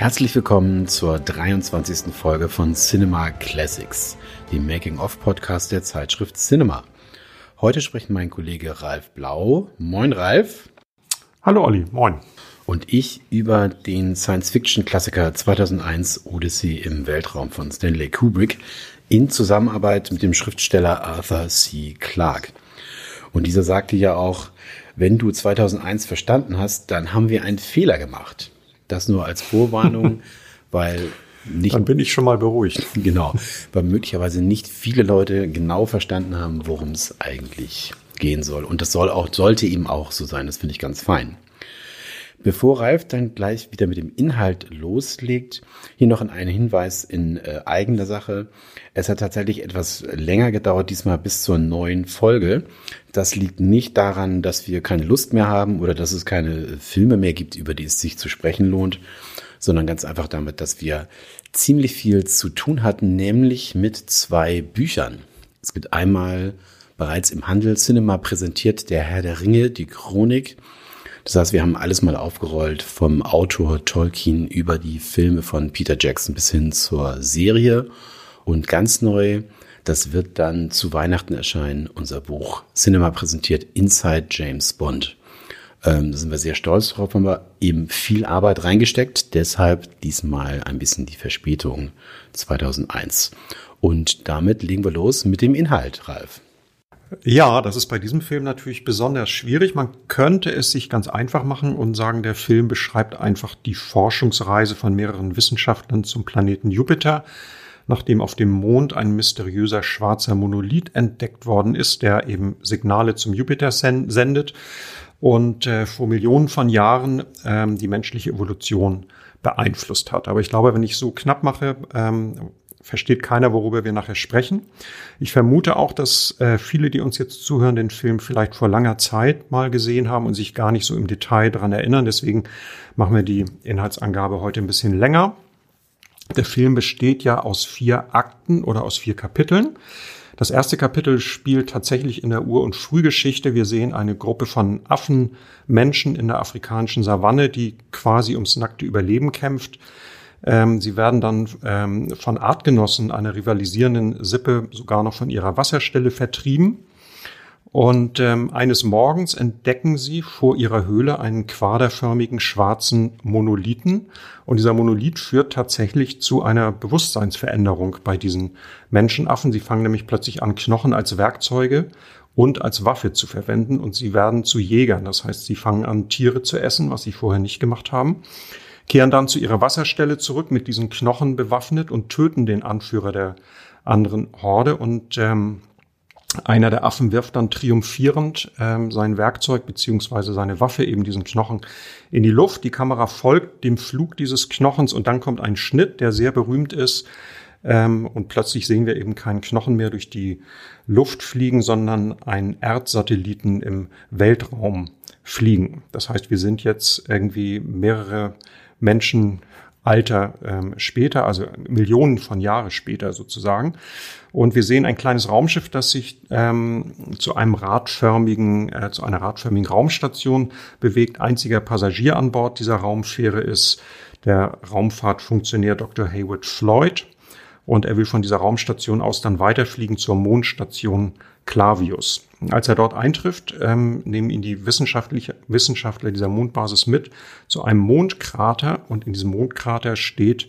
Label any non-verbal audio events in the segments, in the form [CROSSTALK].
Herzlich willkommen zur 23. Folge von Cinema Classics, dem Making-of-Podcast der Zeitschrift Cinema. Heute spricht mein Kollege Ralf Blau. Moin, Ralf. Hallo, Olli. Moin. Und ich über den Science-Fiction-Klassiker 2001 Odyssey im Weltraum von Stanley Kubrick in Zusammenarbeit mit dem Schriftsteller Arthur C. Clarke. Und dieser sagte ja auch, wenn du 2001 verstanden hast, dann haben wir einen Fehler gemacht. Das nur als Vorwarnung, [LAUGHS] weil nicht. Dann bin ich schon mal beruhigt. Genau, weil möglicherweise nicht viele Leute genau verstanden haben, worum es eigentlich gehen soll. Und das soll auch, sollte ihm auch so sein. Das finde ich ganz fein. Bevor Ralf dann gleich wieder mit dem Inhalt loslegt, hier noch ein Hinweis in äh, eigener Sache. Es hat tatsächlich etwas länger gedauert, diesmal bis zur neuen Folge. Das liegt nicht daran, dass wir keine Lust mehr haben oder dass es keine Filme mehr gibt, über die es sich zu sprechen lohnt, sondern ganz einfach damit, dass wir ziemlich viel zu tun hatten, nämlich mit zwei Büchern. Es gibt einmal bereits im Handel Cinema präsentiert der Herr der Ringe, die Chronik das heißt, wir haben alles mal aufgerollt, vom Autor Tolkien über die Filme von Peter Jackson bis hin zur Serie. Und ganz neu, das wird dann zu Weihnachten erscheinen, unser Buch Cinema präsentiert Inside James Bond. Ähm, da sind wir sehr stolz drauf, haben wir eben viel Arbeit reingesteckt, deshalb diesmal ein bisschen die Verspätung 2001. Und damit legen wir los mit dem Inhalt, Ralf. Ja, das ist bei diesem Film natürlich besonders schwierig. Man könnte es sich ganz einfach machen und sagen, der Film beschreibt einfach die Forschungsreise von mehreren Wissenschaftlern zum Planeten Jupiter, nachdem auf dem Mond ein mysteriöser schwarzer Monolith entdeckt worden ist, der eben Signale zum Jupiter sendet und äh, vor Millionen von Jahren ähm, die menschliche Evolution beeinflusst hat. Aber ich glaube, wenn ich so knapp mache, ähm, versteht keiner, worüber wir nachher sprechen. Ich vermute auch, dass äh, viele, die uns jetzt zuhören, den Film vielleicht vor langer Zeit mal gesehen haben und sich gar nicht so im Detail dran erinnern. Deswegen machen wir die Inhaltsangabe heute ein bisschen länger. Der Film besteht ja aus vier Akten oder aus vier Kapiteln. Das erste Kapitel spielt tatsächlich in der Ur- und Frühgeschichte. Wir sehen eine Gruppe von Affenmenschen in der afrikanischen Savanne, die quasi ums nackte Überleben kämpft. Ähm, sie werden dann ähm, von Artgenossen einer rivalisierenden Sippe sogar noch von ihrer Wasserstelle vertrieben. Und ähm, eines Morgens entdecken sie vor ihrer Höhle einen quaderförmigen schwarzen Monolithen. Und dieser Monolith führt tatsächlich zu einer Bewusstseinsveränderung bei diesen Menschenaffen. Sie fangen nämlich plötzlich an, Knochen als Werkzeuge und als Waffe zu verwenden. Und sie werden zu Jägern. Das heißt, sie fangen an, Tiere zu essen, was sie vorher nicht gemacht haben kehren dann zu ihrer Wasserstelle zurück mit diesen Knochen bewaffnet und töten den Anführer der anderen Horde. Und ähm, einer der Affen wirft dann triumphierend ähm, sein Werkzeug beziehungsweise seine Waffe, eben diesen Knochen, in die Luft. Die Kamera folgt dem Flug dieses Knochens und dann kommt ein Schnitt, der sehr berühmt ist. Ähm, und plötzlich sehen wir eben keinen Knochen mehr durch die Luft fliegen, sondern einen Erdsatelliten im Weltraum fliegen. Das heißt, wir sind jetzt irgendwie mehrere Menschenalter ähm, später, also Millionen von Jahre später sozusagen. Und wir sehen ein kleines Raumschiff, das sich ähm, zu einem radförmigen, äh, zu einer radförmigen Raumstation bewegt. Einziger Passagier an Bord dieser Raumfähre ist der Raumfahrtfunktionär Dr. Hayward Floyd. Und er will von dieser Raumstation aus dann weiterfliegen zur Mondstation Clavius. Als er dort eintrifft, ähm, nehmen ihn die Wissenschaftler dieser Mondbasis mit zu einem Mondkrater und in diesem Mondkrater steht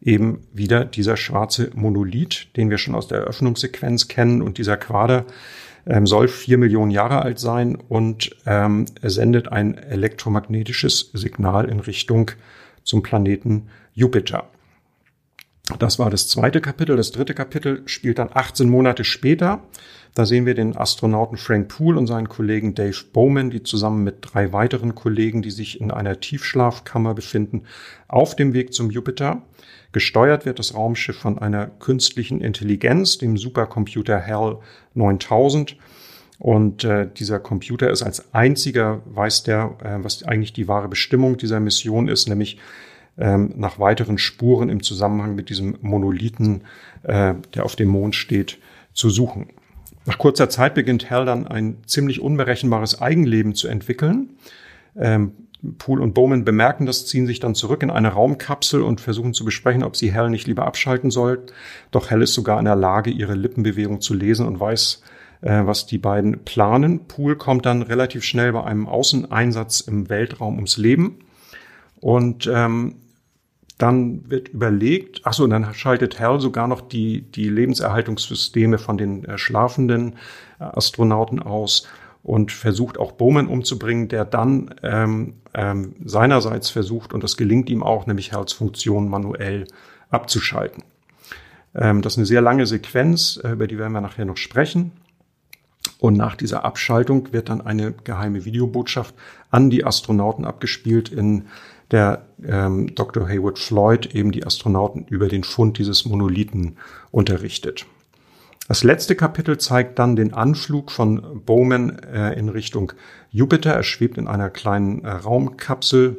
eben wieder dieser schwarze Monolith, den wir schon aus der Eröffnungssequenz kennen und dieser Quader ähm, soll vier Millionen Jahre alt sein und ähm, sendet ein elektromagnetisches Signal in Richtung zum Planeten Jupiter. Das war das zweite Kapitel. Das dritte Kapitel spielt dann 18 Monate später. Da sehen wir den Astronauten Frank Poole und seinen Kollegen Dave Bowman, die zusammen mit drei weiteren Kollegen, die sich in einer Tiefschlafkammer befinden, auf dem Weg zum Jupiter. Gesteuert wird das Raumschiff von einer künstlichen Intelligenz, dem Supercomputer HAL 9000. Und äh, dieser Computer ist als einziger, weiß der, äh, was eigentlich die wahre Bestimmung dieser Mission ist, nämlich ähm, nach weiteren Spuren im Zusammenhang mit diesem Monolithen, äh, der auf dem Mond steht, zu suchen. Nach kurzer Zeit beginnt Hal dann ein ziemlich unberechenbares Eigenleben zu entwickeln. Ähm, Poole und Bowman bemerken das, ziehen sich dann zurück in eine Raumkapsel und versuchen zu besprechen, ob sie Hell nicht lieber abschalten soll. Doch Hell ist sogar in der Lage, ihre Lippenbewegung zu lesen und weiß, äh, was die beiden planen. Poole kommt dann relativ schnell bei einem Außeneinsatz im Weltraum ums Leben. Und ähm, dann wird überlegt, ach so, und dann schaltet Hell sogar noch die, die Lebenserhaltungssysteme von den äh, schlafenden äh, Astronauten aus und versucht auch Bowman umzubringen, der dann ähm, ähm, seinerseits versucht, und das gelingt ihm auch, nämlich Hells Funktion manuell abzuschalten. Ähm, das ist eine sehr lange Sequenz, äh, über die werden wir nachher noch sprechen. Und nach dieser Abschaltung wird dann eine geheime Videobotschaft an die Astronauten abgespielt, in der ähm, Dr. Haywood Floyd eben die Astronauten über den Fund dieses Monolithen unterrichtet. Das letzte Kapitel zeigt dann den Anflug von Bowman äh, in Richtung Jupiter. Er schwebt in einer kleinen äh, Raumkapsel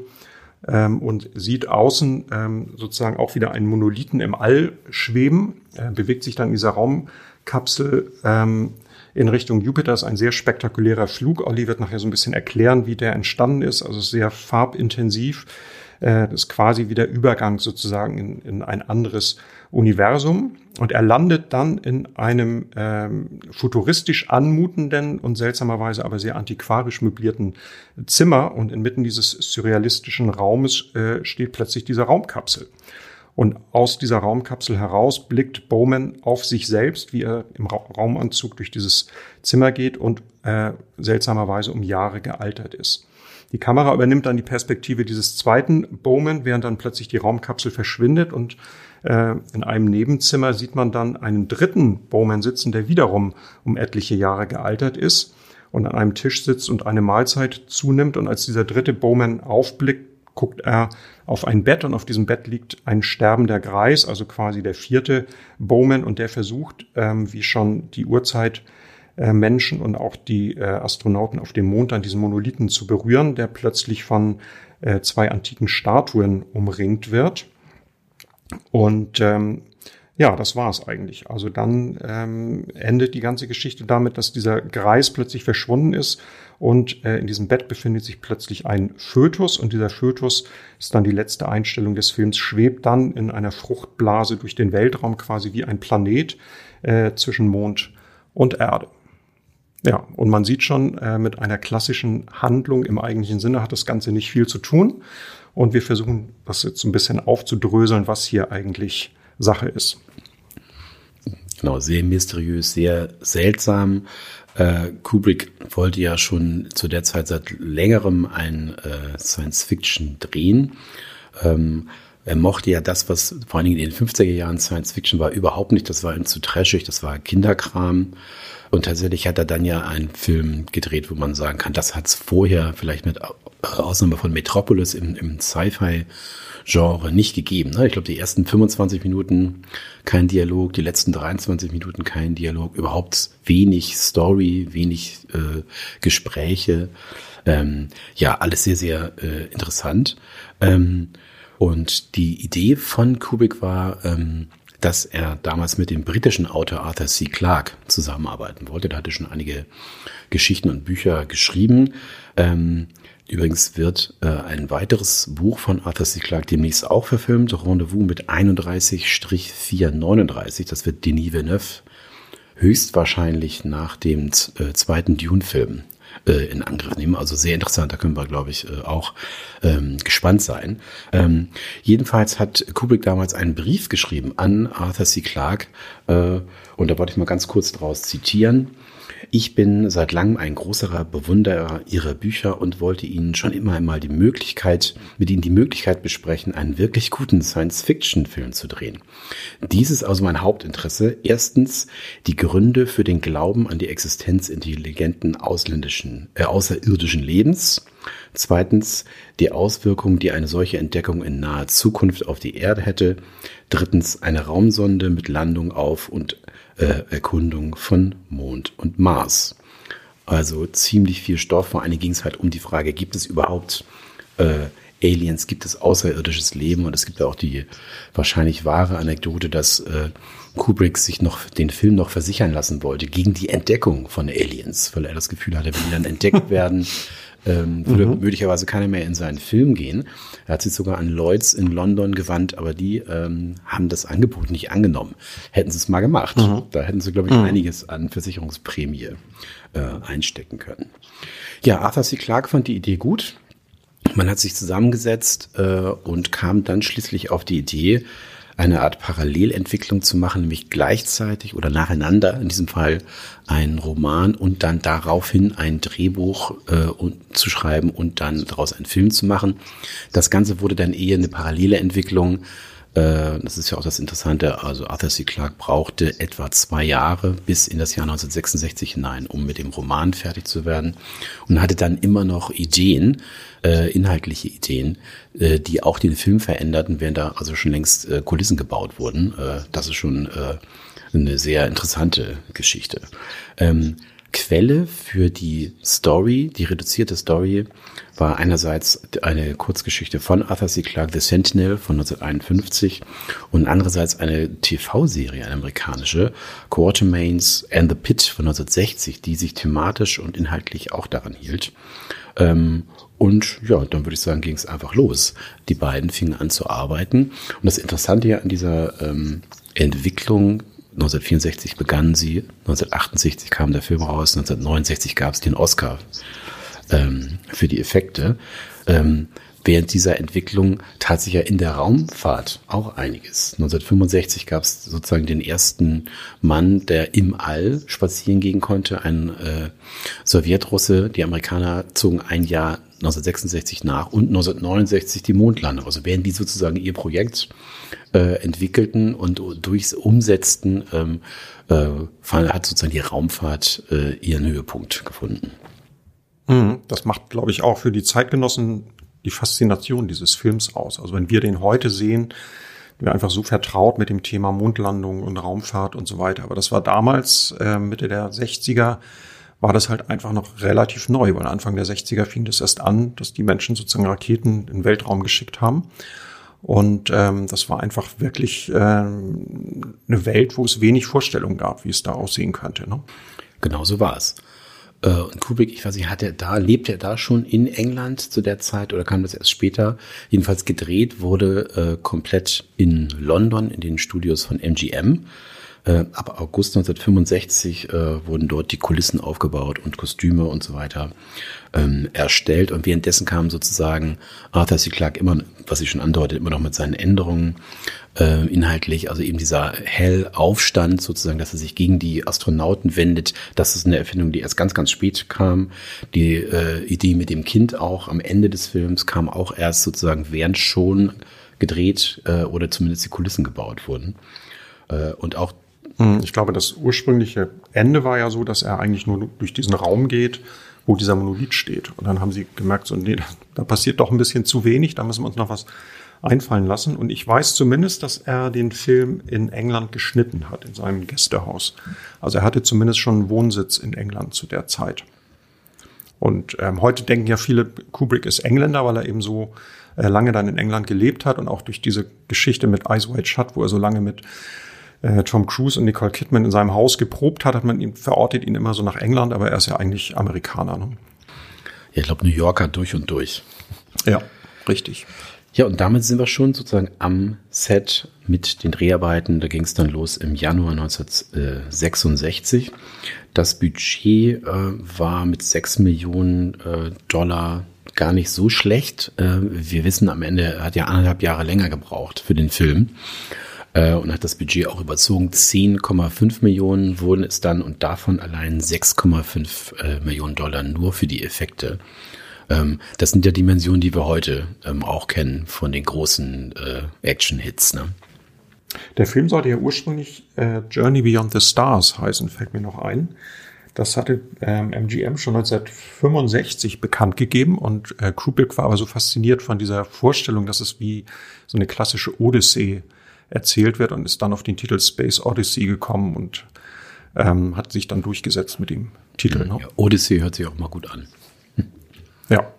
ähm, und sieht außen ähm, sozusagen auch wieder einen Monolithen im All schweben. Er bewegt sich dann in dieser Raumkapsel ähm, in Richtung Jupiter. Ist ein sehr spektakulärer Flug. Olli wird nachher so ein bisschen erklären, wie der entstanden ist. Also sehr farbintensiv. Äh, das ist quasi wie der Übergang sozusagen in, in ein anderes Universum. Und er landet dann in einem ähm, futuristisch anmutenden und seltsamerweise aber sehr antiquarisch möblierten Zimmer. Und inmitten dieses surrealistischen Raumes äh, steht plötzlich diese Raumkapsel. Und aus dieser Raumkapsel heraus blickt Bowman auf sich selbst, wie er im Ra Raumanzug durch dieses Zimmer geht und äh, seltsamerweise um Jahre gealtert ist. Die Kamera übernimmt dann die Perspektive dieses zweiten Bowman, während dann plötzlich die Raumkapsel verschwindet und äh, in einem Nebenzimmer sieht man dann einen dritten Bowman sitzen, der wiederum um etliche Jahre gealtert ist und an einem Tisch sitzt und eine Mahlzeit zunimmt. Und als dieser dritte Bowman aufblickt, guckt er auf ein Bett und auf diesem Bett liegt ein sterbender Greis, also quasi der vierte Bowman und der versucht, ähm, wie schon die Urzeit äh, Menschen und auch die äh, Astronauten auf dem Mond an diesen Monolithen zu berühren, der plötzlich von äh, zwei antiken Statuen umringt wird. Und ähm, ja, das war es eigentlich. Also dann ähm, endet die ganze Geschichte damit, dass dieser Greis plötzlich verschwunden ist und äh, in diesem Bett befindet sich plötzlich ein Fötus und dieser Fötus ist dann die letzte Einstellung des Films, schwebt dann in einer Fruchtblase durch den Weltraum quasi wie ein Planet äh, zwischen Mond und Erde. Ja, und man sieht schon, äh, mit einer klassischen Handlung im eigentlichen Sinne hat das Ganze nicht viel zu tun. Und wir versuchen das jetzt ein bisschen aufzudröseln, was hier eigentlich Sache ist. Genau, sehr mysteriös, sehr seltsam. Äh, Kubrick wollte ja schon zu der Zeit seit längerem ein äh, Science-Fiction drehen. Ähm, er mochte ja das, was vor allen Dingen in den 50er Jahren Science-Fiction war, überhaupt nicht. Das war ihm zu trashig, das war Kinderkram. Und tatsächlich hat er dann ja einen Film gedreht, wo man sagen kann, das hat es vorher vielleicht mit Ausnahme von Metropolis im, im Sci-Fi Genre nicht gegeben. Ne? Ich glaube, die ersten 25 Minuten kein Dialog, die letzten 23 Minuten kein Dialog, überhaupt wenig Story, wenig äh, Gespräche. Ähm, ja, alles sehr, sehr äh, interessant. Ähm, und die Idee von Kubrick war, ähm, dass er damals mit dem britischen Autor Arthur C. Clarke zusammenarbeiten wollte. Der hatte schon einige Geschichten und Bücher geschrieben. Ähm, Übrigens wird äh, ein weiteres Buch von Arthur C. Clarke demnächst auch verfilmt, Rendezvous mit 31-439. Das wird Denis Villeneuve höchstwahrscheinlich nach dem äh, zweiten Dune-Film äh, in Angriff nehmen. Also sehr interessant, da können wir, glaube ich, äh, auch ähm, gespannt sein. Ähm, jedenfalls hat Kubrick damals einen Brief geschrieben an Arthur C. Clarke äh, und da wollte ich mal ganz kurz daraus zitieren. Ich bin seit langem ein großer Bewunderer Ihrer Bücher und wollte Ihnen schon immer einmal die Möglichkeit, mit Ihnen die Möglichkeit besprechen, einen wirklich guten Science-Fiction-Film zu drehen. Dies ist also mein Hauptinteresse. Erstens die Gründe für den Glauben an die Existenz intelligenten ausländischen, äh, außerirdischen Lebens. Zweitens die Auswirkungen, die eine solche Entdeckung in naher Zukunft auf die Erde hätte. Drittens eine Raumsonde mit Landung auf und äh, Erkundung von Mond und Mars. Also ziemlich viel Stoff. Vor allem ging es halt um die Frage, gibt es überhaupt äh, Aliens, gibt es außerirdisches Leben? Und es gibt ja auch die wahrscheinlich wahre Anekdote, dass äh, Kubrick sich noch den Film noch versichern lassen wollte gegen die Entdeckung von Aliens, weil er das Gefühl hatte, wenn die dann entdeckt [LAUGHS] werden, Ähm, würde mhm. möglicherweise keiner mehr in seinen Film gehen. Er hat sich sogar an Lloyds in London gewandt, aber die ähm, haben das Angebot nicht angenommen. Hätten sie es mal gemacht. Mhm. Da hätten sie, glaube ich, mhm. einiges an Versicherungsprämie äh, einstecken können. Ja, Arthur C. Clarke fand die Idee gut. Man hat sich zusammengesetzt äh, und kam dann schließlich auf die Idee, eine Art Parallelentwicklung zu machen, nämlich gleichzeitig oder nacheinander, in diesem Fall ein Roman und dann daraufhin ein Drehbuch äh, und, zu schreiben und dann daraus einen Film zu machen. Das Ganze wurde dann eher eine parallele Entwicklung. Äh, das ist ja auch das Interessante. Also Arthur C. Clarke brauchte etwa zwei Jahre bis in das Jahr 1966 hinein, um mit dem Roman fertig zu werden und hatte dann immer noch Ideen, äh, inhaltliche Ideen, äh, die auch den Film veränderten, während da also schon längst Kulissen gebaut wurden. Das ist schon eine sehr interessante Geschichte. Quelle für die Story, die reduzierte Story, war einerseits eine Kurzgeschichte von Arthur C. Clarke, The Sentinel von 1951 und andererseits eine TV-Serie, eine amerikanische, Quartermains and the Pit von 1960, die sich thematisch und inhaltlich auch daran hielt. Ähm, und ja, dann würde ich sagen, ging es einfach los. Die beiden fingen an zu arbeiten. Und das Interessante ja an dieser ähm, Entwicklung 1964 begannen sie, 1968 kam der Film raus, 1969 gab es den Oscar ähm, für die Effekte. Ähm, während dieser Entwicklung tat sich ja in der Raumfahrt auch einiges. 1965 gab es sozusagen den ersten Mann, der im All spazieren gehen konnte, ein äh, Sowjetrusse. Die Amerikaner zogen ein Jahr 1966 nach und 1969 die Mondlandung. Also während die sozusagen ihr Projekt äh, entwickelten und durchs Umsetzten ähm, äh, hat sozusagen die Raumfahrt äh, ihren Höhepunkt gefunden. Mhm. Das macht, glaube ich, auch für die Zeitgenossen die Faszination dieses Films aus. Also wenn wir den heute sehen, wir einfach so vertraut mit dem Thema Mondlandung und Raumfahrt und so weiter. Aber das war damals, äh, Mitte der 60er, war das halt einfach noch relativ neu, weil Anfang der 60er fing das erst an, dass die Menschen sozusagen Raketen in den Weltraum geschickt haben. Und ähm, das war einfach wirklich äh, eine Welt, wo es wenig Vorstellungen gab, wie es da aussehen könnte. Ne? Genau so war es. Äh, und Kubrick, ich weiß nicht, hat er da, lebt er da schon in England zu der Zeit oder kam das erst später? Jedenfalls gedreht wurde äh, komplett in London in den Studios von MGM. Äh, ab August 1965 äh, wurden dort die Kulissen aufgebaut und Kostüme und so weiter ähm, erstellt. Und währenddessen kam sozusagen Arthur C. Clarke immer, was ich schon andeutet, immer noch mit seinen Änderungen äh, inhaltlich. Also eben dieser Hell-Aufstand sozusagen, dass er sich gegen die Astronauten wendet. Das ist eine Erfindung, die erst ganz, ganz spät kam. Die äh, Idee mit dem Kind auch am Ende des Films kam auch erst sozusagen während schon gedreht äh, oder zumindest die Kulissen gebaut wurden. Äh, und auch ich glaube, das ursprüngliche Ende war ja so, dass er eigentlich nur durch diesen Raum geht, wo dieser Monolith steht. Und dann haben sie gemerkt, so, nee, da passiert doch ein bisschen zu wenig, da müssen wir uns noch was einfallen lassen. Und ich weiß zumindest, dass er den Film in England geschnitten hat, in seinem Gästehaus. Also er hatte zumindest schon einen Wohnsitz in England zu der Zeit. Und ähm, heute denken ja viele, Kubrick ist Engländer, weil er eben so äh, lange dann in England gelebt hat und auch durch diese Geschichte mit Eyes Wide Shut, wo er so lange mit äh, Tom Cruise und Nicole Kidman in seinem Haus geprobt hat, hat man ihn verortet ihn immer so nach England, aber er ist ja eigentlich Amerikaner. Ne? Ja, ich glaube New Yorker durch und durch. Ja, richtig. Ja, und damit sind wir schon sozusagen am Set mit den Dreharbeiten. Da ging es dann los im Januar 1966. Das Budget äh, war mit 6 Millionen äh, Dollar gar nicht so schlecht. Äh, wir wissen, am Ende hat ja anderthalb Jahre länger gebraucht für den Film äh, und hat das Budget auch überzogen. 10,5 Millionen wurden es dann und davon allein 6,5 äh, Millionen Dollar nur für die Effekte. Ähm, das sind ja Dimensionen, die wir heute ähm, auch kennen von den großen äh, Action-Hits. Ne? Der Film sollte ja ursprünglich äh, Journey Beyond the Stars heißen, fällt mir noch ein. Das hatte ähm, MGM schon 1965 bekannt gegeben und äh, Kubrick war aber so fasziniert von dieser Vorstellung, dass es wie so eine klassische Odyssee erzählt wird und ist dann auf den Titel Space Odyssey gekommen und ähm, hat sich dann durchgesetzt mit dem Titel. Ne? Ja, Odyssey hört sich auch mal gut an. Ja.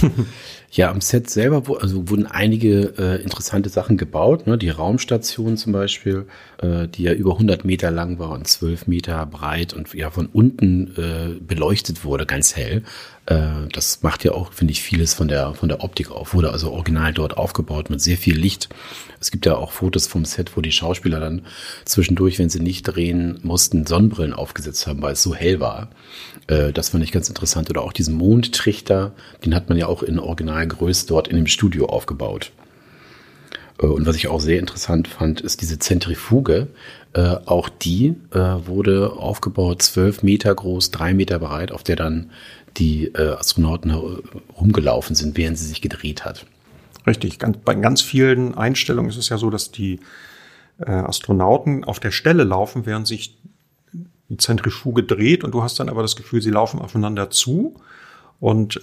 [LAUGHS] ja, am Set selber also wurden einige äh, interessante Sachen gebaut. Ne? Die Raumstation zum Beispiel, äh, die ja über 100 Meter lang war und 12 Meter breit und ja von unten äh, beleuchtet wurde, ganz hell. Äh, das macht ja auch, finde ich, vieles von der, von der Optik auf. Wurde also original dort aufgebaut mit sehr viel Licht. Es gibt ja auch Fotos vom Set, wo die Schauspieler dann zwischendurch, wenn sie nicht drehen mussten, Sonnenbrillen aufgesetzt haben, weil es so hell war. Äh, das fand ich ganz interessant. Oder auch diesen Mondtrichter, den hat man ja auch in Originalgröße dort in dem Studio aufgebaut. Äh, und was ich auch sehr interessant fand, ist diese Zentrifuge. Äh, auch die äh, wurde aufgebaut, zwölf Meter groß, drei Meter breit, auf der dann die Astronauten rumgelaufen sind, während sie sich gedreht hat. Richtig. Bei ganz vielen Einstellungen ist es ja so, dass die Astronauten auf der Stelle laufen, während sich die Zentrifuge dreht und du hast dann aber das Gefühl, sie laufen aufeinander zu und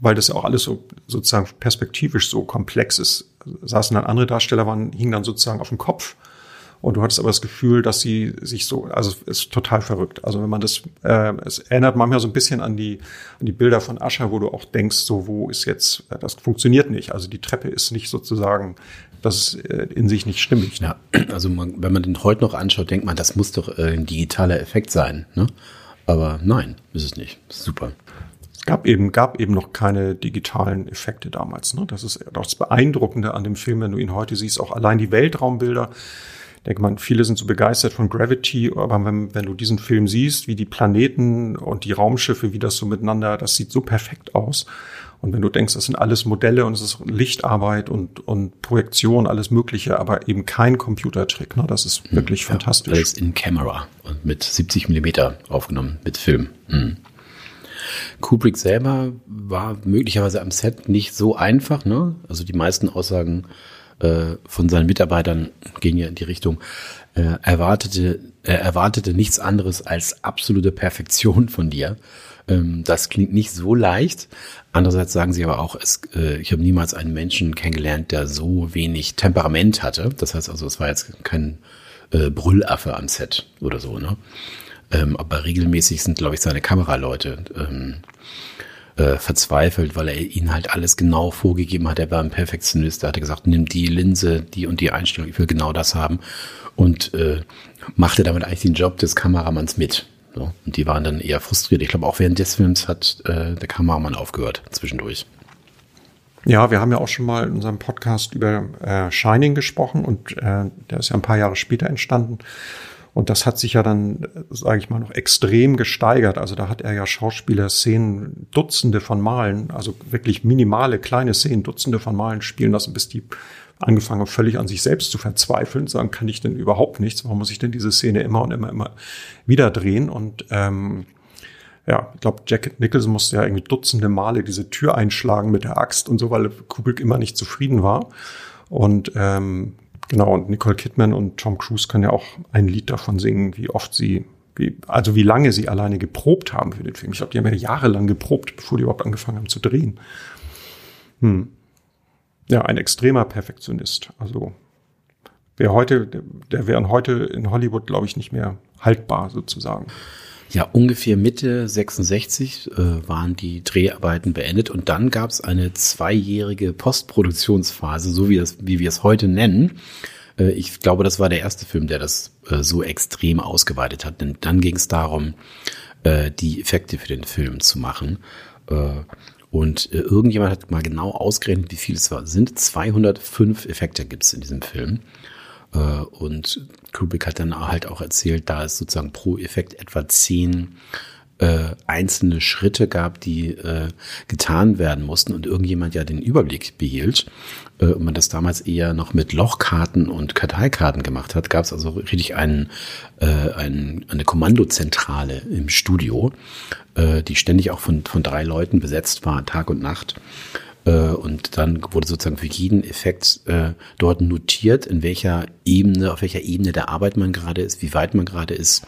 weil das ja auch alles so sozusagen perspektivisch so komplex ist, saßen dann andere Darsteller, waren, hingen dann sozusagen auf dem Kopf und du hattest aber das Gefühl, dass sie sich so, also ist total verrückt. Also wenn man das, äh, es erinnert manchmal so ein bisschen an die, an die Bilder von Ascher, wo du auch denkst, so wo ist jetzt, äh, das funktioniert nicht. Also die Treppe ist nicht sozusagen, das ist äh, in sich nicht stimmig. Ja, also man, wenn man den heute noch anschaut, denkt man, das muss doch äh, ein digitaler Effekt sein. Ne? Aber nein, ist es nicht. Super. Es gab eben, gab eben noch keine digitalen Effekte damals. Ne? Das ist das Beeindruckende an dem Film, wenn du ihn heute siehst. Auch allein die Weltraumbilder denke man, viele sind so begeistert von Gravity, aber wenn, wenn du diesen Film siehst, wie die Planeten und die Raumschiffe, wie das so miteinander, das sieht so perfekt aus. Und wenn du denkst, das sind alles Modelle und es ist Lichtarbeit und, und Projektion, alles Mögliche, aber eben kein Computertrick, ne? das ist hm, wirklich ja, fantastisch. Alles in Camera und mit 70 Millimeter aufgenommen, mit Film. Mhm. Kubrick selber war möglicherweise am Set nicht so einfach. Ne? Also die meisten Aussagen äh, von seinen Mitarbeitern ging ja in die Richtung, äh, erwartete, er erwartete nichts anderes als absolute Perfektion von dir. Ähm, das klingt nicht so leicht. Andererseits sagen sie aber auch, es, äh, ich habe niemals einen Menschen kennengelernt, der so wenig Temperament hatte. Das heißt also, es war jetzt kein äh, Brüllaffe am Set oder so. Ne? Ähm, aber regelmäßig sind, glaube ich, seine Kameraleute ähm, äh, verzweifelt, weil er ihnen halt alles genau vorgegeben hat. Er war ein Perfektionist. Er hatte gesagt, nimm die Linse, die und die Einstellung, ich will genau das haben. Und äh, machte damit eigentlich den Job des Kameramanns mit. So. Und die waren dann eher frustriert. Ich glaube, auch während des Films hat äh, der Kameramann aufgehört, zwischendurch. Ja, wir haben ja auch schon mal in unserem Podcast über äh, Shining gesprochen und äh, der ist ja ein paar Jahre später entstanden. Und das hat sich ja dann, sage ich mal, noch extrem gesteigert. Also da hat er ja Schauspieler Szenen, Dutzende von Malen, also wirklich minimale kleine Szenen, Dutzende von Malen spielen lassen, bis die angefangen haben, völlig an sich selbst zu verzweifeln, sagen, kann ich denn überhaupt nichts? Warum muss ich denn diese Szene immer und immer, immer wieder drehen? Und ähm, ja, ich glaube, Jack Nicholson musste ja irgendwie Dutzende Male diese Tür einschlagen mit der Axt und so, weil Kubrick immer nicht zufrieden war. Und ähm, Genau, und Nicole Kidman und Tom Cruise können ja auch ein Lied davon singen, wie oft sie, wie, also wie lange sie alleine geprobt haben für den Film. Ich glaube, die haben ja jahrelang geprobt, bevor die überhaupt angefangen haben zu drehen. Hm. Ja, ein extremer Perfektionist. Also wer heute, der wären heute in Hollywood, glaube ich, nicht mehr haltbar sozusagen. Ja, ungefähr Mitte 66 äh, waren die Dreharbeiten beendet und dann gab es eine zweijährige Postproduktionsphase, so wie, das, wie wir es heute nennen. Äh, ich glaube, das war der erste Film, der das äh, so extrem ausgeweitet hat. Denn dann ging es darum, äh, die Effekte für den Film zu machen. Äh, und äh, irgendjemand hat mal genau ausgerechnet, wie viel es war. Sind 205 Effekte gibt es in diesem Film. Äh, und Kubrick hat dann halt auch erzählt, da es sozusagen pro Effekt etwa zehn äh, einzelne Schritte gab, die äh, getan werden mussten und irgendjemand ja den Überblick behielt. Und man das damals eher noch mit Lochkarten und Karteikarten gemacht hat, gab es also richtig einen, einen, eine Kommandozentrale im Studio, die ständig auch von, von drei Leuten besetzt war, Tag und Nacht und dann wurde sozusagen für jeden Effekt äh, dort notiert, in welcher Ebene, auf welcher Ebene der Arbeit man gerade ist, wie weit man gerade ist,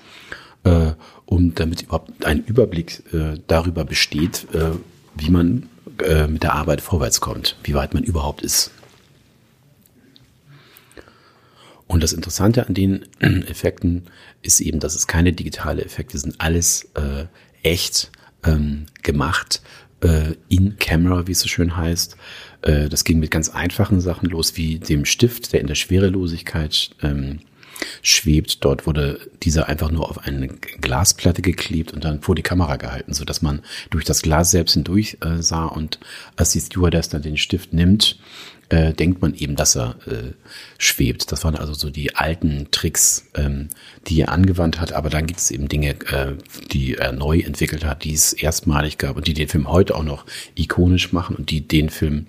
äh, um damit überhaupt ein Überblick äh, darüber besteht, äh, wie man äh, mit der Arbeit vorwärts kommt, wie weit man überhaupt ist. Und das Interessante an den Effekten ist eben, dass es keine digitale Effekte sind, alles äh, echt ähm, gemacht äh, in Camera, wie es so schön heißt. Äh, das ging mit ganz einfachen Sachen los, wie dem Stift, der in der Schwerelosigkeit ähm, schwebt. Dort wurde dieser einfach nur auf eine Glasplatte geklebt und dann vor die Kamera gehalten, so dass man durch das Glas selbst hindurch äh, sah und als die Stewardess dann den Stift nimmt, äh, denkt man eben, dass er äh, schwebt. Das waren also so die alten Tricks, ähm, die er angewandt hat. Aber dann gibt es eben Dinge, äh, die er neu entwickelt hat, die es erstmalig gab und die den Film heute auch noch ikonisch machen und die den Film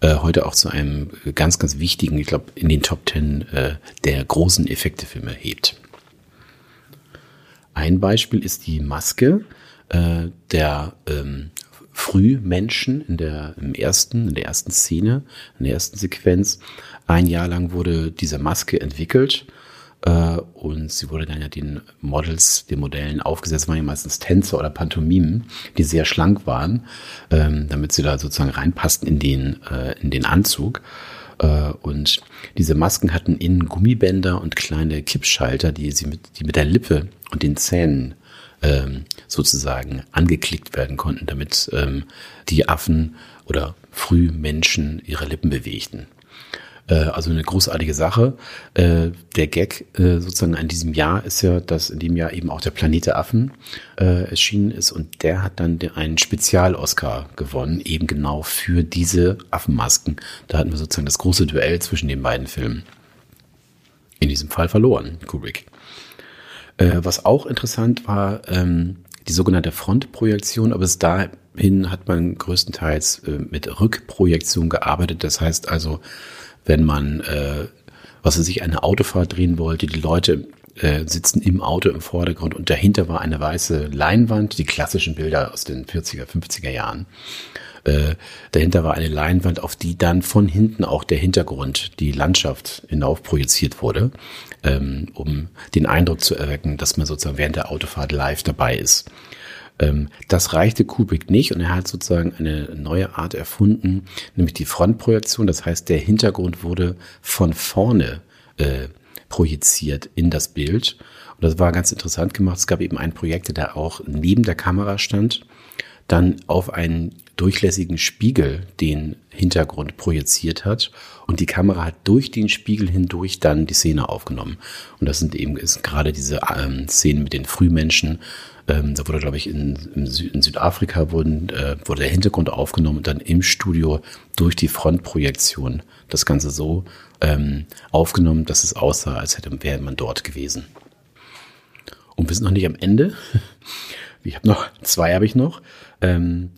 äh, heute auch zu einem ganz, ganz wichtigen, ich glaube, in den Top Ten äh, der großen Effektefilme hebt. Ein Beispiel ist die Maske äh, der ähm, Frühmenschen in der, im ersten, in der ersten Szene, in der ersten Sequenz. Ein Jahr lang wurde diese Maske entwickelt äh, und sie wurde dann ja den Models, den Modellen aufgesetzt, waren ja meistens Tänzer oder Pantomimen, die sehr schlank waren, ähm, damit sie da sozusagen reinpassten in den, äh, in den Anzug. Äh, und diese Masken hatten innen Gummibänder und kleine Kippschalter, die sie mit, die mit der Lippe und den Zähnen ähm, sozusagen angeklickt werden konnten, damit ähm, die Affen oder Frühmenschen ihre Lippen bewegten. Äh, also eine großartige Sache. Äh, der Gag äh, sozusagen an diesem Jahr ist ja, dass in dem Jahr eben auch der Planet der Affen äh, erschienen ist und der hat dann einen Spezial-Oscar gewonnen, eben genau für diese Affenmasken. Da hatten wir sozusagen das große Duell zwischen den beiden Filmen. In diesem Fall verloren, Kubrick. Äh, was auch interessant war, ähm, die sogenannte Frontprojektion, aber bis dahin hat man größtenteils äh, mit Rückprojektion gearbeitet. Das heißt also, wenn man, äh, was weiß ich, eine Autofahrt drehen wollte, die Leute äh, sitzen im Auto im Vordergrund und dahinter war eine weiße Leinwand, die klassischen Bilder aus den 40er, 50er Jahren. Äh, dahinter war eine Leinwand, auf die dann von hinten auch der Hintergrund, die Landschaft hinauf projiziert wurde, ähm, um den Eindruck zu erwecken, dass man sozusagen während der Autofahrt live dabei ist. Ähm, das reichte Kubrick nicht und er hat sozusagen eine neue Art erfunden, nämlich die Frontprojektion. Das heißt, der Hintergrund wurde von vorne äh, projiziert in das Bild. Und das war ganz interessant gemacht. Es gab eben einen Projektor, der auch neben der Kamera stand, dann auf einen durchlässigen Spiegel den Hintergrund projiziert hat und die Kamera hat durch den Spiegel hindurch dann die Szene aufgenommen. Und das sind eben ist gerade diese ähm, Szenen mit den Frühmenschen. Ähm, da wurde, glaube ich, in, Sü in Südafrika wurden, äh, wurde der Hintergrund aufgenommen und dann im Studio durch die Frontprojektion das Ganze so ähm, aufgenommen, dass es aussah, als hätte wäre man dort gewesen. Und wir sind noch nicht am Ende. Ich habe noch [LAUGHS] zwei habe ich noch. Ähm,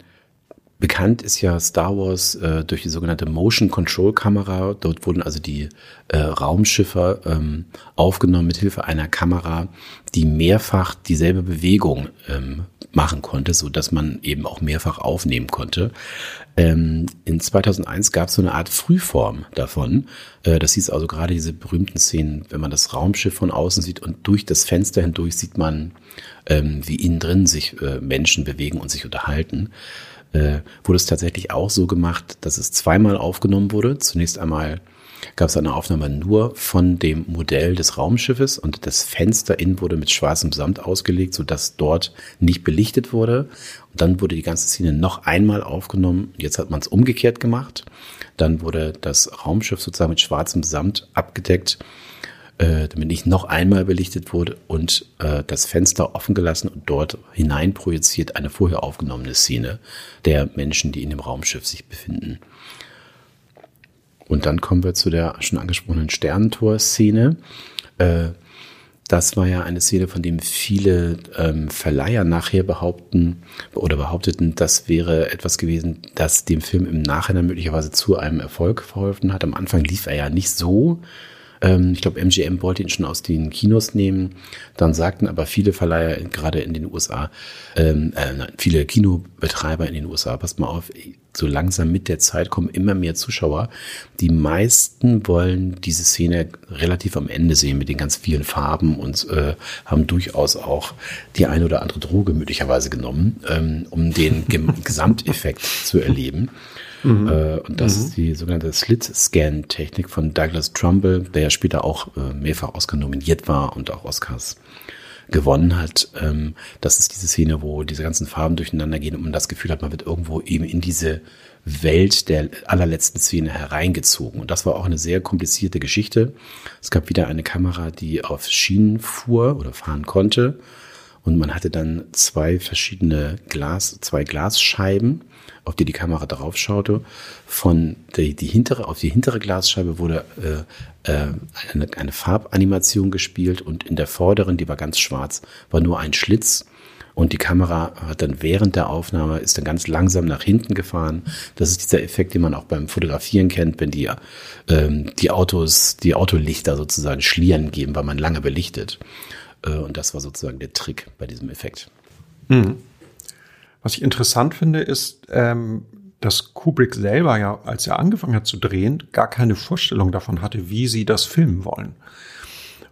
Bekannt ist ja Star Wars äh, durch die sogenannte Motion Control Kamera. Dort wurden also die äh, Raumschiffe ähm, aufgenommen mit Hilfe einer Kamera, die mehrfach dieselbe Bewegung ähm, machen konnte, so dass man eben auch mehrfach aufnehmen konnte. Ähm, in 2001 gab es so eine Art Frühform davon. Äh, das hieß also gerade diese berühmten Szenen, wenn man das Raumschiff von außen sieht und durch das Fenster hindurch sieht man, ähm, wie innen drin sich äh, Menschen bewegen und sich unterhalten äh, wurde es tatsächlich auch so gemacht, dass es zweimal aufgenommen wurde. Zunächst einmal gab es eine Aufnahme nur von dem Modell des Raumschiffes und das Fenster innen wurde mit schwarzem Samt ausgelegt, sodass dort nicht belichtet wurde. Und dann wurde die ganze Szene noch einmal aufgenommen. Jetzt hat man es umgekehrt gemacht. Dann wurde das Raumschiff sozusagen mit schwarzem Samt abgedeckt äh, damit nicht noch einmal belichtet wurde und äh, das Fenster offen gelassen und dort hinein projiziert eine vorher aufgenommene Szene der Menschen, die in dem Raumschiff sich befinden. Und dann kommen wir zu der schon angesprochenen Sternentor-Szene. Äh, das war ja eine Szene, von dem viele ähm, Verleiher nachher behaupten oder behaupteten, das wäre etwas gewesen, das dem Film im Nachhinein möglicherweise zu einem Erfolg verholfen hat. Am Anfang lief er ja nicht so ähm, ich glaube, MGM wollte ihn schon aus den Kinos nehmen. Dann sagten aber viele Verleiher, gerade in den USA, ähm, äh, viele Kinobetreiber in den USA, passt mal auf, so langsam mit der Zeit kommen immer mehr Zuschauer. Die meisten wollen diese Szene relativ am Ende sehen mit den ganz vielen Farben und äh, haben durchaus auch die eine oder andere Droge möglicherweise genommen, ähm, um den [LAUGHS] Gesamteffekt zu erleben. Mhm. Äh, und das mhm. ist die sogenannte Slit-Scan-Technik von Douglas Trumbull, der ja später auch äh, mehrfach Oscar nominiert war und auch Oscars gewonnen hat. Ähm, das ist diese Szene, wo diese ganzen Farben durcheinander gehen und man das Gefühl hat, man wird irgendwo eben in diese Welt der allerletzten Szene hereingezogen. Und das war auch eine sehr komplizierte Geschichte. Es gab wieder eine Kamera, die auf Schienen fuhr oder fahren konnte. Und man hatte dann zwei verschiedene Glas, zwei Glasscheiben, auf die die Kamera drauf schaute. Von die, die hintere, auf die hintere Glasscheibe wurde äh, äh, eine, eine Farbanimation gespielt und in der vorderen, die war ganz schwarz, war nur ein Schlitz und die Kamera hat dann während der Aufnahme ist dann ganz langsam nach hinten gefahren. Das ist dieser Effekt, den man auch beim Fotografieren kennt, wenn die, ähm, die Autos, die Autolichter sozusagen Schlieren geben, weil man lange belichtet. Äh, und das war sozusagen der Trick bei diesem Effekt. Mhm. Was ich interessant finde, ist, ähm, dass Kubrick selber ja, als er angefangen hat zu drehen, gar keine Vorstellung davon hatte, wie sie das filmen wollen.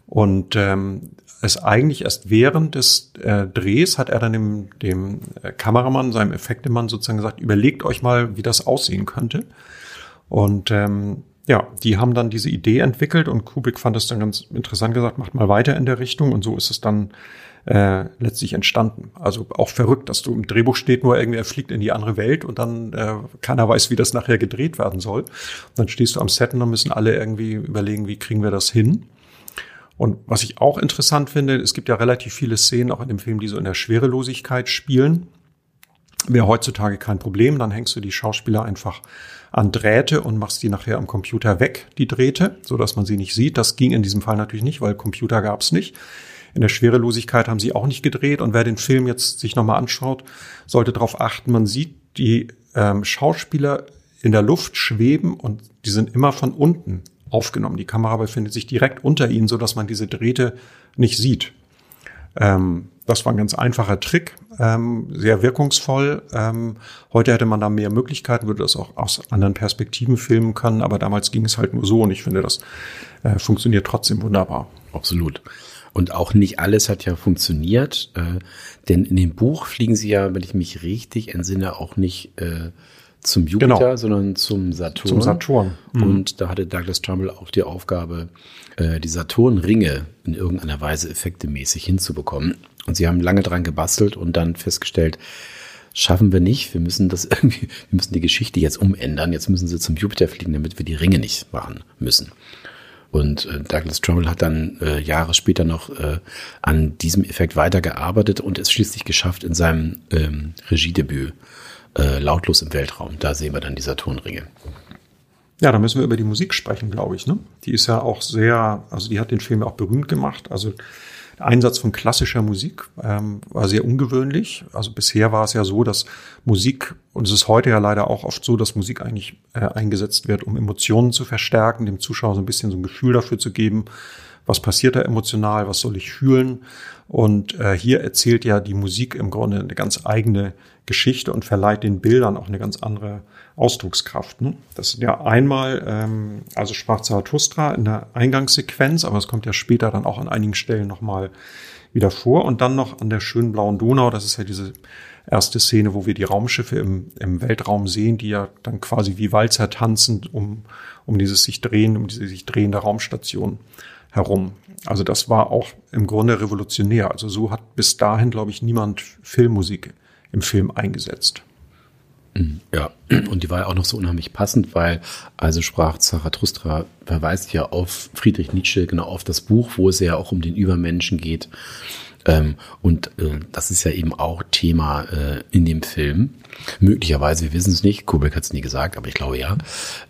Und ähm, es eigentlich erst während des äh, Drehs hat er dann dem, dem äh, Kameramann, seinem Effektemann sozusagen gesagt, überlegt euch mal, wie das aussehen könnte. Und ähm, ja, die haben dann diese Idee entwickelt und Kubik fand es dann ganz interessant gesagt, macht mal weiter in der Richtung und so ist es dann äh, letztlich entstanden. Also auch verrückt, dass du im Drehbuch steht nur irgendwie, er fliegt in die andere Welt und dann äh, keiner weiß, wie das nachher gedreht werden soll. Und dann stehst du am Set und dann müssen alle irgendwie überlegen, wie kriegen wir das hin. Und was ich auch interessant finde, es gibt ja relativ viele Szenen auch in dem Film, die so in der Schwerelosigkeit spielen. Wäre heutzutage kein Problem, dann hängst du die Schauspieler einfach an Drähte und machst die nachher am Computer weg, die Drähte, so dass man sie nicht sieht. Das ging in diesem Fall natürlich nicht, weil Computer gab es nicht. In der Schwerelosigkeit haben sie auch nicht gedreht. Und wer den Film jetzt sich nochmal anschaut, sollte darauf achten, man sieht die ähm, Schauspieler in der Luft schweben und die sind immer von unten aufgenommen. Die Kamera befindet sich direkt unter ihnen, so dass man diese Drähte nicht sieht. Ähm, das war ein ganz einfacher Trick, ähm, sehr wirkungsvoll. Ähm, heute hätte man da mehr Möglichkeiten, würde das auch aus anderen Perspektiven filmen können, aber damals ging es halt nur so und ich finde, das äh, funktioniert trotzdem wunderbar. Absolut. Und auch nicht alles hat ja funktioniert, äh, denn in dem Buch fliegen sie ja, wenn ich mich richtig entsinne, auch nicht äh, zum Jupiter, genau. sondern zum Saturn. Zum Saturn. Mhm. Und da hatte Douglas Trumbull auch die Aufgabe, äh, die Saturnringe in irgendeiner Weise effektemäßig hinzubekommen. Und sie haben lange dran gebastelt und dann festgestellt, schaffen wir nicht. Wir müssen das [LAUGHS] irgendwie, wir müssen die Geschichte jetzt umändern. Jetzt müssen sie zum Jupiter fliegen, damit wir die Ringe nicht machen müssen. Und äh, Douglas Trumbull hat dann äh, Jahre später noch äh, an diesem Effekt weitergearbeitet und es schließlich geschafft, in seinem ähm, Regiedebüt äh, lautlos im Weltraum. Da sehen wir dann die Saturnringe. Ja, da müssen wir über die Musik sprechen, glaube ich. Ne? Die ist ja auch sehr, also die hat den Film auch berühmt gemacht. Also Einsatz von klassischer Musik ähm, war sehr ungewöhnlich. Also bisher war es ja so, dass Musik, und es ist heute ja leider auch oft so, dass Musik eigentlich äh, eingesetzt wird, um Emotionen zu verstärken, dem Zuschauer so ein bisschen so ein Gefühl dafür zu geben, was passiert da emotional, was soll ich fühlen. Und äh, hier erzählt ja die Musik im Grunde eine ganz eigene Geschichte und verleiht den Bildern auch eine ganz andere Ausdruckskraft. Ne? Das sind ja einmal, ähm, also sprach Zarathustra in der Eingangssequenz, aber es kommt ja später dann auch an einigen Stellen nochmal wieder vor. Und dann noch an der schönen blauen Donau, das ist ja diese erste Szene, wo wir die Raumschiffe im, im Weltraum sehen, die ja dann quasi wie Walzer tanzend um, um dieses sich drehen, um diese sich drehende Raumstation herum. Also das war auch im Grunde revolutionär. Also so hat bis dahin, glaube ich, niemand Filmmusik im Film eingesetzt. Ja, [CLEARS THROAT] und die war ja auch noch so unheimlich passend, weil also sprach Zarathustra verweist ja auf Friedrich Nietzsche, genau auf das Buch, wo es ja auch um den Übermenschen geht. Ähm, und äh, das ist ja eben auch Thema äh, in dem Film. Möglicherweise, wir wissen es nicht, Kubrick hat es nie gesagt, aber ich glaube ja.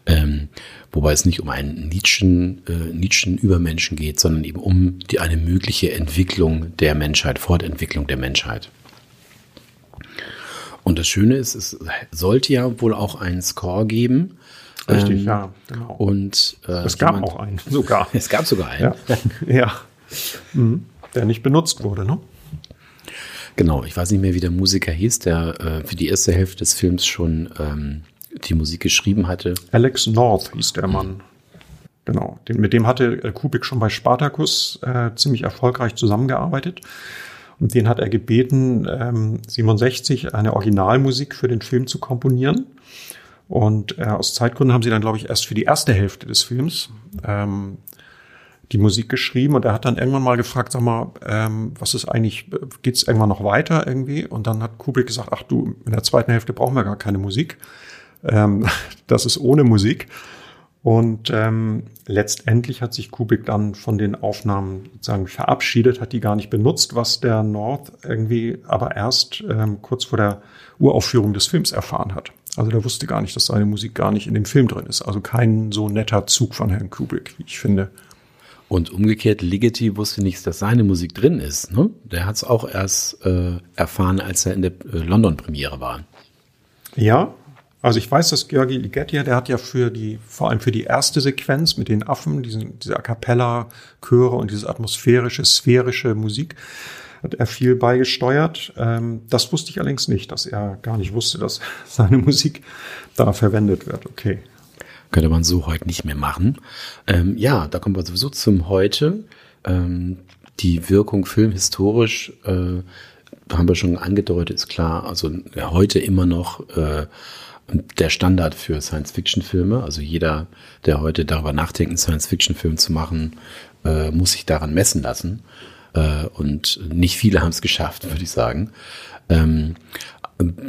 Ähm, wobei es nicht um einen Nietzschen, äh, Nietzschen Übermenschen geht, sondern eben um die, eine mögliche Entwicklung der Menschheit, Fortentwicklung der Menschheit. Und das Schöne ist, es sollte ja wohl auch einen Score geben. Richtig, ähm, ja, genau. Und äh, es gab jemand, auch einen, sogar. [LAUGHS] es gab sogar einen. Ja, ja. Mhm. der nicht benutzt wurde, ne? Genau, ich weiß nicht mehr, wie der Musiker hieß, der äh, für die erste Hälfte des Films schon ähm, die Musik geschrieben hatte. Alex North hieß der Mann. Genau, den, mit dem hatte äh, Kubik schon bei Spartacus äh, ziemlich erfolgreich zusammengearbeitet. Und den hat er gebeten, ähm, 67 eine Originalmusik für den Film zu komponieren. Und äh, aus Zeitgründen haben sie dann, glaube ich, erst für die erste Hälfte des Films ähm, die Musik geschrieben und er hat dann irgendwann mal gefragt, sag mal, ähm, was ist eigentlich, geht's irgendwann noch weiter irgendwie? Und dann hat Kubrick gesagt, ach du, in der zweiten Hälfte brauchen wir gar keine Musik. Ähm, [LAUGHS] das ist ohne Musik. Und ähm, letztendlich hat sich Kubrick dann von den Aufnahmen sozusagen verabschiedet, hat die gar nicht benutzt, was der North irgendwie aber erst ähm, kurz vor der Uraufführung des Films erfahren hat. Also der wusste gar nicht, dass seine Musik gar nicht in dem Film drin ist. Also kein so netter Zug von Herrn Kubrick, wie ich finde. Und umgekehrt, Ligeti wusste nicht, dass seine Musik drin ist. Ne? Der hat es auch erst äh, erfahren, als er in der äh, London-Premiere war. Ja, also ich weiß, dass Georgi Ligeti, der hat ja für die, vor allem für die erste Sequenz mit den Affen, diesen, diese A Cappella-Chöre und diese atmosphärische, sphärische Musik, hat er viel beigesteuert. Ähm, das wusste ich allerdings nicht, dass er gar nicht wusste, dass [LAUGHS] seine Musik da verwendet wird. Okay. Könnte man so heute nicht mehr machen. Ähm, ja, da kommen wir sowieso zum Heute. Ähm, die Wirkung filmhistorisch, äh, haben wir schon angedeutet, ist klar. Also ja, heute immer noch äh, der Standard für Science-Fiction-Filme. Also jeder, der heute darüber nachdenkt, einen Science-Fiction-Film zu machen, äh, muss sich daran messen lassen. Äh, und nicht viele haben es geschafft, würde ich sagen. Ähm,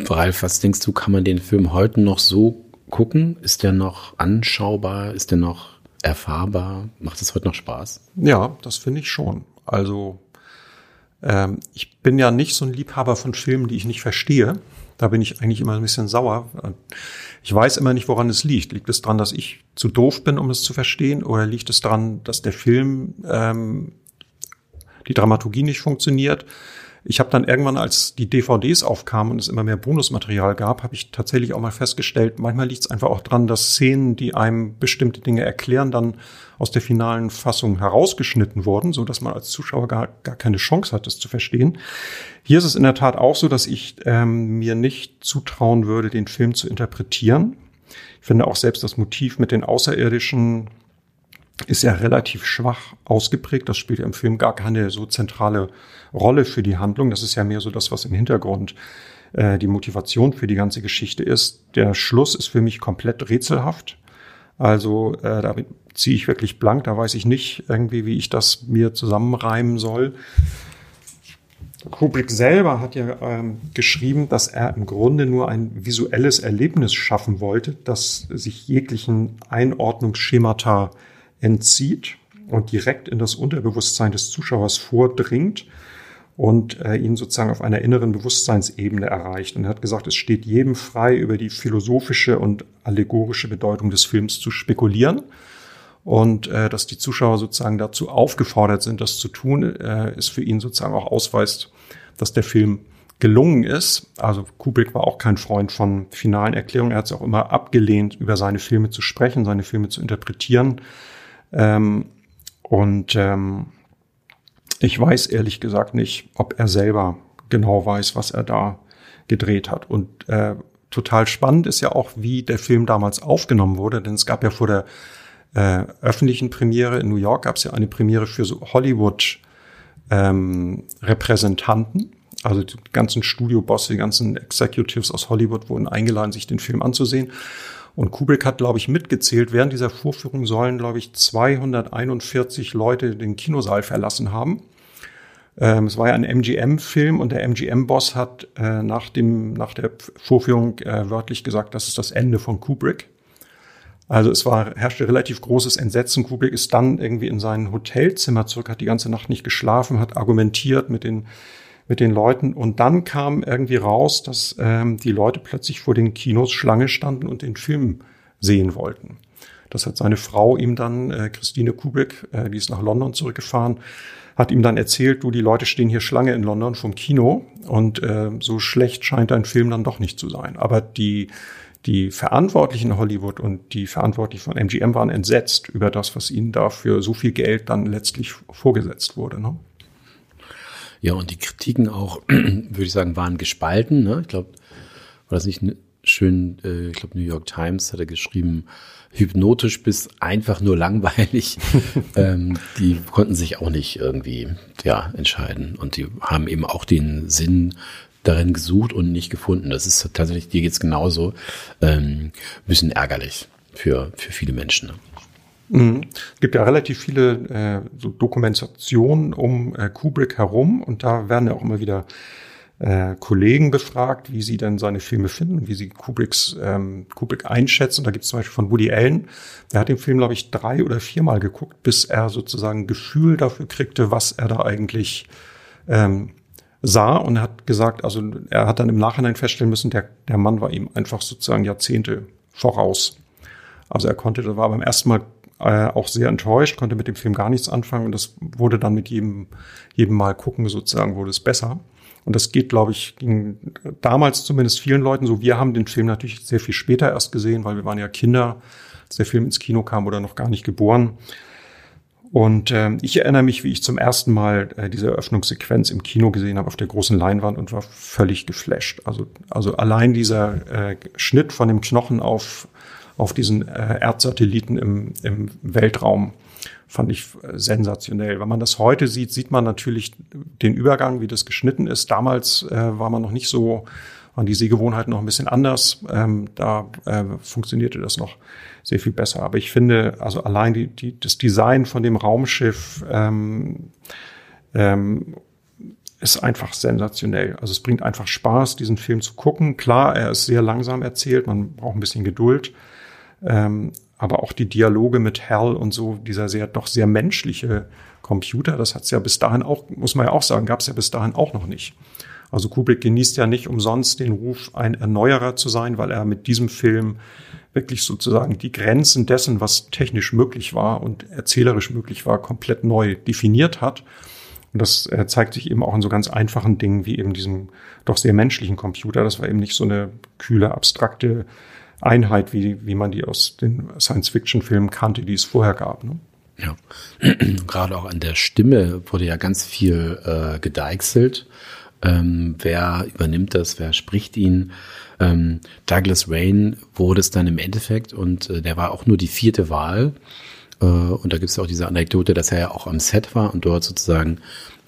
Ralf, was denkst du, kann man den Film heute noch so gucken? Ist der noch anschaubar? Ist der noch erfahrbar? Macht es heute noch Spaß? Ja, das finde ich schon. Also ähm, ich bin ja nicht so ein Liebhaber von Filmen, die ich nicht verstehe. Da bin ich eigentlich immer ein bisschen sauer. Ich weiß immer nicht, woran es liegt. Liegt es daran, dass ich zu doof bin, um es zu verstehen? Oder liegt es daran, dass der Film ähm, die Dramaturgie nicht funktioniert? Ich habe dann irgendwann, als die DVDs aufkamen und es immer mehr Bonusmaterial gab, habe ich tatsächlich auch mal festgestellt, manchmal liegt es einfach auch dran, dass Szenen, die einem bestimmte Dinge erklären, dann aus der finalen Fassung herausgeschnitten wurden, so dass man als Zuschauer gar, gar keine Chance hat, das zu verstehen. Hier ist es in der Tat auch so, dass ich ähm, mir nicht zutrauen würde, den Film zu interpretieren. Ich finde auch selbst das Motiv mit den Außerirdischen ist ja relativ schwach ausgeprägt. Das spielt ja im Film gar keine so zentrale Rolle für die Handlung. Das ist ja mehr so das, was im Hintergrund äh, die Motivation für die ganze Geschichte ist. Der Schluss ist für mich komplett rätselhaft. Also äh, da ziehe ich wirklich blank. Da weiß ich nicht irgendwie, wie ich das mir zusammenreimen soll. Kubrick selber hat ja ähm, geschrieben, dass er im Grunde nur ein visuelles Erlebnis schaffen wollte, das sich jeglichen Einordnungsschemata entzieht und direkt in das Unterbewusstsein des Zuschauers vordringt und äh, ihn sozusagen auf einer inneren Bewusstseinsebene erreicht. Und er hat gesagt, es steht jedem frei, über die philosophische und allegorische Bedeutung des Films zu spekulieren. Und äh, dass die Zuschauer sozusagen dazu aufgefordert sind, das zu tun, äh, ist für ihn sozusagen auch Ausweis, dass der Film gelungen ist. Also Kubrick war auch kein Freund von finalen Erklärungen. Er hat es auch immer abgelehnt, über seine Filme zu sprechen, seine Filme zu interpretieren. Ähm, und ähm, ich weiß ehrlich gesagt nicht, ob er selber genau weiß, was er da gedreht hat. Und äh, total spannend ist ja auch, wie der Film damals aufgenommen wurde, denn es gab ja vor der äh, öffentlichen Premiere in New York gab es ja eine Premiere für so Hollywood ähm, Repräsentanten. Also die ganzen Studiobosse, die ganzen Executives aus Hollywood wurden eingeladen, sich den Film anzusehen. Und Kubrick hat, glaube ich, mitgezählt, während dieser Vorführung sollen, glaube ich, 241 Leute den Kinosaal verlassen haben. Ähm, es war ja ein MGM-Film und der MGM-Boss hat äh, nach, dem, nach der Vorführung äh, wörtlich gesagt, das ist das Ende von Kubrick. Also es war, herrschte relativ großes Entsetzen. Kubrick ist dann irgendwie in sein Hotelzimmer zurück, hat die ganze Nacht nicht geschlafen, hat argumentiert mit den mit den Leuten. Und dann kam irgendwie raus, dass ähm, die Leute plötzlich vor den Kinos Schlange standen und den Film sehen wollten. Das hat seine Frau ihm dann, äh, Christine Kubrick, äh, die ist nach London zurückgefahren, hat ihm dann erzählt, du, die Leute stehen hier Schlange in London vom Kino und äh, so schlecht scheint dein Film dann doch nicht zu sein. Aber die, die Verantwortlichen in Hollywood und die Verantwortlichen von MGM waren entsetzt über das, was ihnen dafür so viel Geld dann letztlich vorgesetzt wurde. Ne? Ja, und die Kritiken auch, [CLEARS THROAT] würde ich sagen, waren gespalten. Ne? Ich glaube, war das nicht schön, äh, ich glaube, New York Times hat er geschrieben, hypnotisch bis einfach nur langweilig. [LAUGHS] ähm, die konnten sich auch nicht irgendwie ja, entscheiden. Und die haben eben auch den Sinn darin gesucht und nicht gefunden. Das ist tatsächlich, dir geht's genauso, ähm, bisschen ärgerlich für, für viele Menschen. Ne? Mhm. Es gibt ja relativ viele äh, so Dokumentationen um äh, Kubrick herum und da werden ja auch immer wieder äh, Kollegen befragt, wie sie denn seine Filme finden, wie sie Kubricks ähm, Kubrick einschätzen. Da gibt es zum Beispiel von Woody Allen, der hat den Film, glaube ich, drei oder viermal geguckt, bis er sozusagen Gefühl dafür kriegte, was er da eigentlich ähm, sah und hat gesagt, also er hat dann im Nachhinein feststellen müssen, der, der Mann war ihm einfach sozusagen Jahrzehnte voraus. Also er konnte, das war beim ersten Mal äh, auch sehr enttäuscht, konnte mit dem Film gar nichts anfangen und das wurde dann mit jedem, jedem Mal gucken sozusagen wurde es besser. Und das geht, glaube ich, ging damals zumindest vielen Leuten so. Wir haben den Film natürlich sehr viel später erst gesehen, weil wir waren ja Kinder, als der Film ins Kino kam oder noch gar nicht geboren. Und äh, ich erinnere mich, wie ich zum ersten Mal äh, diese Eröffnungssequenz im Kino gesehen habe auf der großen Leinwand und war völlig geflasht. Also, also allein dieser äh, Schnitt von dem Knochen auf, auf diesen äh, Erdsatelliten im, im Weltraum fand ich äh, sensationell. Wenn man das heute sieht, sieht man natürlich den Übergang, wie das geschnitten ist. Damals äh, war man noch nicht so, waren die Sehgewohnheiten noch ein bisschen anders. Ähm, da äh, funktionierte das noch sehr viel besser. Aber ich finde, also allein die, die, das Design von dem Raumschiff ähm, ähm, ist einfach sensationell. Also es bringt einfach Spaß, diesen Film zu gucken. Klar, er ist sehr langsam erzählt, man braucht ein bisschen Geduld. Ähm, aber auch die Dialoge mit Hal und so, dieser sehr, doch sehr menschliche Computer, das hat es ja bis dahin auch, muss man ja auch sagen, gab es ja bis dahin auch noch nicht. Also Kubrick genießt ja nicht umsonst den Ruf, ein Erneuerer zu sein, weil er mit diesem Film wirklich sozusagen die Grenzen dessen, was technisch möglich war und erzählerisch möglich war, komplett neu definiert hat. Und das äh, zeigt sich eben auch in so ganz einfachen Dingen wie eben diesem doch sehr menschlichen Computer. Das war eben nicht so eine kühle, abstrakte Einheit, wie, wie man die aus den Science-Fiction-Filmen kannte, die es vorher gab. Ne? Ja, [CLEARS THROAT] gerade auch an der Stimme wurde ja ganz viel äh, gedeichselt. Ähm, wer übernimmt das, wer spricht ihn? Ähm, Douglas Rain wurde es dann im Endeffekt und äh, der war auch nur die vierte Wahl. Äh, und da gibt es auch diese Anekdote, dass er ja auch am Set war und dort sozusagen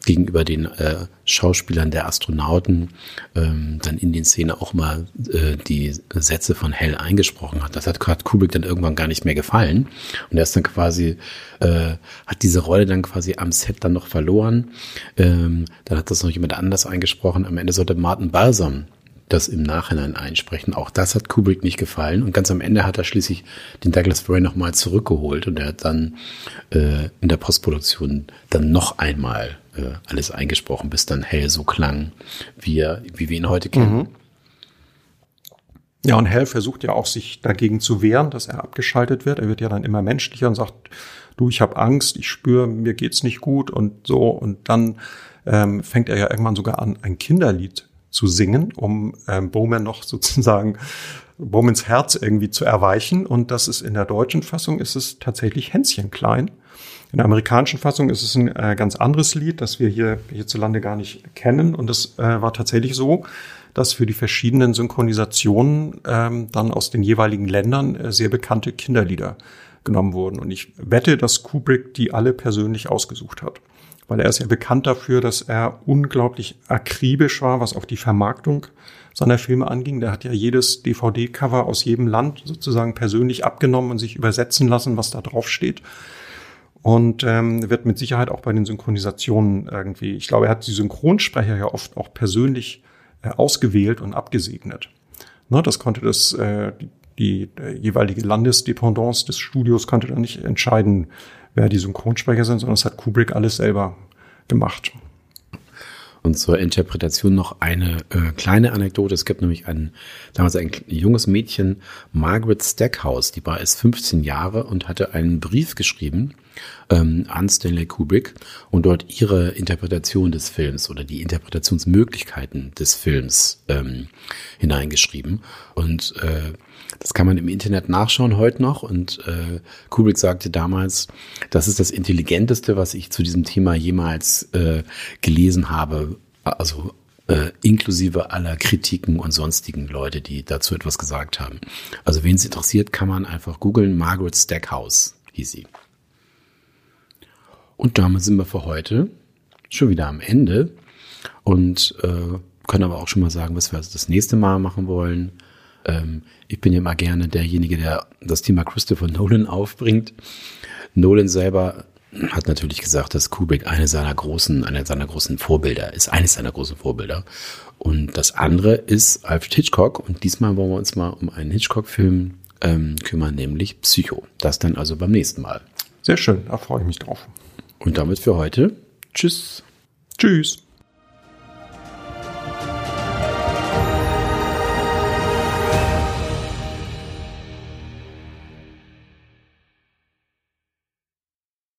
gegenüber den äh, Schauspielern der Astronauten ähm, dann in den Szenen auch mal äh, die Sätze von Hell eingesprochen hat. Das hat Kurt Kubrick dann irgendwann gar nicht mehr gefallen. Und er ist dann quasi, äh, hat diese Rolle dann quasi am Set dann noch verloren. Ähm, dann hat das noch jemand anders eingesprochen. Am Ende sollte Martin Balsam das im Nachhinein einsprechen. Auch das hat Kubrick nicht gefallen. Und ganz am Ende hat er schließlich den Douglas Furry nochmal zurückgeholt und er hat dann äh, in der Postproduktion dann noch einmal äh, alles eingesprochen, bis dann Hell so klang, wie, er, wie wir ihn heute kennen. Mhm. Ja, und Hell versucht ja auch, sich dagegen zu wehren, dass er abgeschaltet wird. Er wird ja dann immer menschlicher und sagt, du, ich habe Angst, ich spüre, mir geht's nicht gut und so. Und dann ähm, fängt er ja irgendwann sogar an, ein Kinderlied zu singen, um ähm, Bowman noch sozusagen Bowmans Herz irgendwie zu erweichen. Und das ist in der deutschen Fassung ist es tatsächlich Hänschen klein. In der amerikanischen Fassung ist es ein äh, ganz anderes Lied, das wir hier hierzulande gar nicht kennen. Und es äh, war tatsächlich so, dass für die verschiedenen Synchronisationen ähm, dann aus den jeweiligen Ländern äh, sehr bekannte Kinderlieder genommen wurden. Und ich wette, dass Kubrick die alle persönlich ausgesucht hat weil er ist ja bekannt dafür, dass er unglaublich akribisch war, was auch die Vermarktung seiner Filme anging. Der hat ja jedes DVD-Cover aus jedem Land sozusagen persönlich abgenommen und sich übersetzen lassen, was da drauf steht. Und ähm, wird mit Sicherheit auch bei den Synchronisationen irgendwie, ich glaube, er hat die Synchronsprecher ja oft auch persönlich äh, ausgewählt und abgesegnet. Ne, das konnte das, äh, die, die äh, jeweilige Landesdependance des Studios konnte da nicht entscheiden, wer die Synchronsprecher sind, sondern das hat Kubrick alles selber gemacht. Und zur Interpretation noch eine äh, kleine Anekdote. Es gibt nämlich ein, damals ein junges Mädchen, Margaret Stackhouse, die war erst 15 Jahre und hatte einen Brief geschrieben ähm, an Stanley Kubrick und dort ihre Interpretation des Films oder die Interpretationsmöglichkeiten des Films ähm, hineingeschrieben. Und äh, das kann man im Internet nachschauen heute noch. Und äh, Kubrick sagte damals, das ist das Intelligenteste, was ich zu diesem Thema jemals äh, gelesen habe. Also äh, inklusive aller Kritiken und sonstigen Leute, die dazu etwas gesagt haben. Also wen es interessiert, kann man einfach googeln. Margaret Stackhouse hieß sie. Und damit sind wir für heute schon wieder am Ende und äh, können aber auch schon mal sagen, was wir das nächste Mal machen wollen. Ähm, ich bin ja immer gerne derjenige, der das Thema Christopher Nolan aufbringt. Nolan selber hat natürlich gesagt, dass Kubrick eine seiner großen, eine seiner großen Vorbilder ist, eines seiner großen Vorbilder. Und das andere ist Alfred Hitchcock. Und diesmal wollen wir uns mal um einen Hitchcock-Film ähm, kümmern, nämlich Psycho. Das dann also beim nächsten Mal. Sehr schön, da freue ich mich drauf. Und damit für heute. Tschüss. Tschüss.